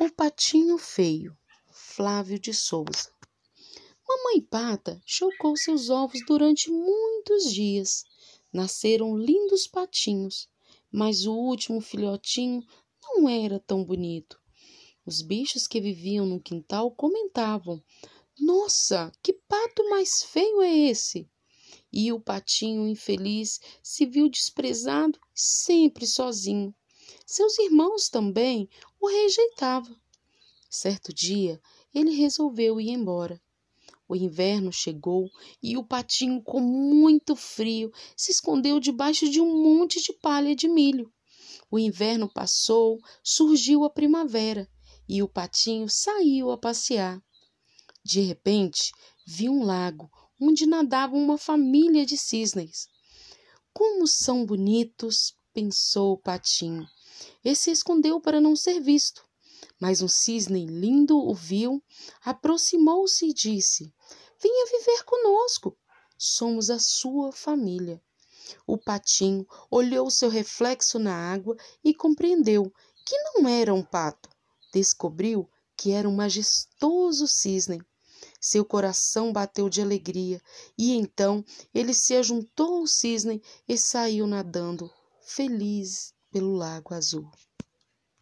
O Patinho Feio, Flávio de Souza. Mamãe Pata chocou seus ovos durante muitos dias. Nasceram lindos patinhos, mas o último filhotinho não era tão bonito. Os bichos que viviam no quintal comentavam: Nossa, que pato mais feio é esse! E o patinho infeliz se viu desprezado, sempre sozinho. Seus irmãos também o rejeitavam. Certo dia, ele resolveu ir embora. O inverno chegou e o patinho, com muito frio, se escondeu debaixo de um monte de palha de milho. O inverno passou, surgiu a primavera e o patinho saiu a passear. De repente, viu um lago onde nadava uma família de cisnes. Como são bonitos, pensou o patinho e se escondeu para não ser visto. Mas um cisne lindo o viu, aproximou-se e disse: Venha viver conosco. Somos a sua família. O patinho olhou seu reflexo na água e compreendeu que não era um pato. Descobriu que era um majestoso cisne. Seu coração bateu de alegria e então ele se ajuntou ao cisne e saiu nadando, feliz pelo lago azul.